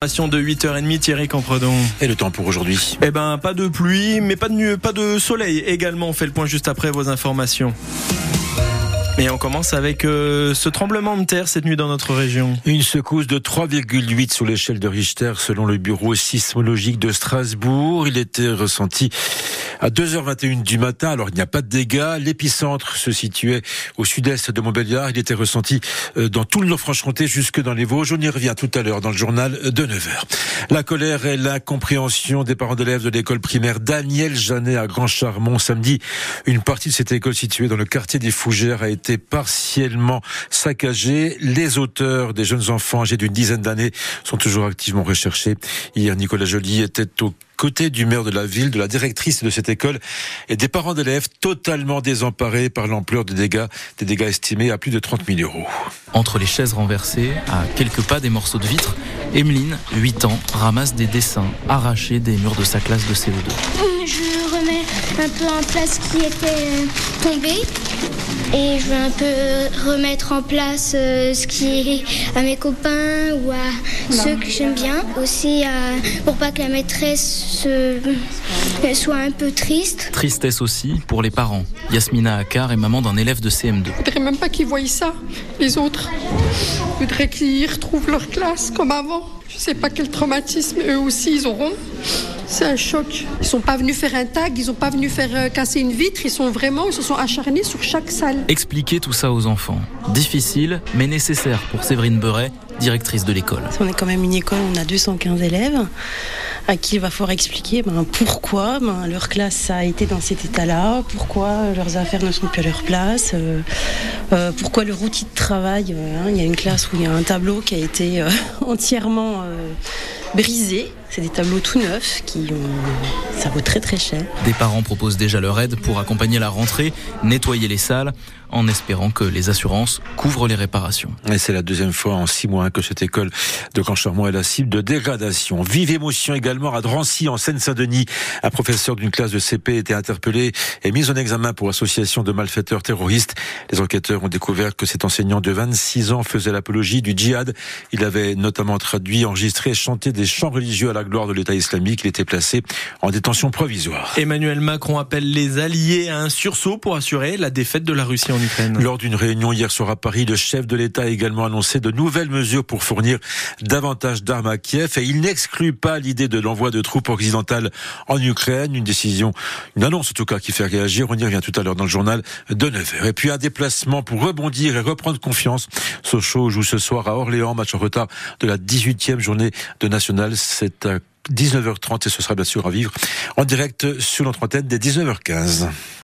de 8h30 Thierry Campredon. Et le temps pour aujourd'hui Eh ben pas de pluie mais pas de nuit, pas de soleil également. On fait le point juste après vos informations. Et on commence avec euh, ce tremblement de terre cette nuit dans notre région. Une secousse de 3,8 sur l'échelle de Richter selon le bureau sismologique de Strasbourg. Il était ressenti à 2h21 du matin. Alors il n'y a pas de dégâts. L'épicentre se situait au sud-est de Montbéliard. Il était ressenti euh, dans tout le Nord-Franche-Comté jusque dans les Vosges. On y revient tout à l'heure dans le journal de 9h. La colère et l'incompréhension des parents d'élèves de l'école primaire Daniel Janet à Grand Charmont samedi. Une partie de cette école située dans le quartier des Fougères a été partiellement saccagé. Les auteurs des jeunes enfants âgés d'une dizaine d'années sont toujours activement recherchés. Hier, Nicolas Joly était au côté du maire de la ville, de la directrice de cette école et des parents d'élèves totalement désemparés par l'ampleur des dégâts, des dégâts estimés à plus de 30 000 euros. Entre les chaises renversées, à quelques pas des morceaux de vitre, Emeline, 8 ans, ramasse des dessins arrachés des murs de sa classe de CO2. Je remets un peu en place ce qui était tombé et je vais un peu remettre en place euh, ce qui est à mes copains ou à ceux que j'aime bien. Aussi pour pas que la maîtresse soit un peu triste. Tristesse aussi pour les parents. Yasmina Akar est maman d'un élève de CM2. Je voudrais même pas qu'ils voient ça, les autres. Je voudrais qu'ils retrouvent leur classe comme avant. Je sais pas quel traumatisme eux aussi ils auront. C'est un choc. Ils sont pas venus faire un tag, ils sont pas venus faire euh, casser une vitre, ils sont vraiment, ils se sont acharnés sur chaque salle. Expliquer tout ça aux enfants. Difficile, mais nécessaire pour Séverine Beuret, directrice de l'école. On est quand même une école, on a 215 élèves à qui il va falloir expliquer ben, pourquoi ben, leur classe a été dans cet état-là, pourquoi leurs affaires ne sont plus à leur place, euh, euh, pourquoi leur outil de travail, hein, il y a une classe où il y a un tableau qui a été entièrement brisé. C'est des tableaux tout neufs qui ont... ça vaut très très cher. Des parents proposent déjà leur aide pour accompagner la rentrée, nettoyer les salles, en espérant que les assurances couvrent les réparations. Et c'est la deuxième fois en six mois que cette école de Cancharmont est la cible de dégradation. Vive émotion également à Drancy, en Seine-Saint-Denis. Un professeur d'une classe de CP a été interpellé et mis en examen pour association de malfaiteurs terroristes. Les enquêteurs ont découvert que cet enseignant de 26 ans faisait l'apologie du djihad. Il avait notamment traduit, enregistré et chanté des chants religieux à la gloire de l'État islamique. Il était placé en détention provisoire. Emmanuel Macron appelle les alliés à un sursaut pour assurer la défaite de la Russie en Ukraine. Lors d'une réunion hier soir à Paris, le chef de l'État a également annoncé de nouvelles mesures pour fournir davantage d'armes à Kiev et il n'exclut pas l'idée de l'envoi de troupes occidentales en Ukraine. Une décision, une annonce en tout cas qui fait réagir. On y revient tout à l'heure dans le journal de 9h. Et puis un déplacement pour rebondir et reprendre confiance. Sochaux joue ce soir à Orléans, match en retard de la 18e journée de National. C'est 19h30 et ce sera bien sûr à vivre en direct sur notre antenne dès 19h15.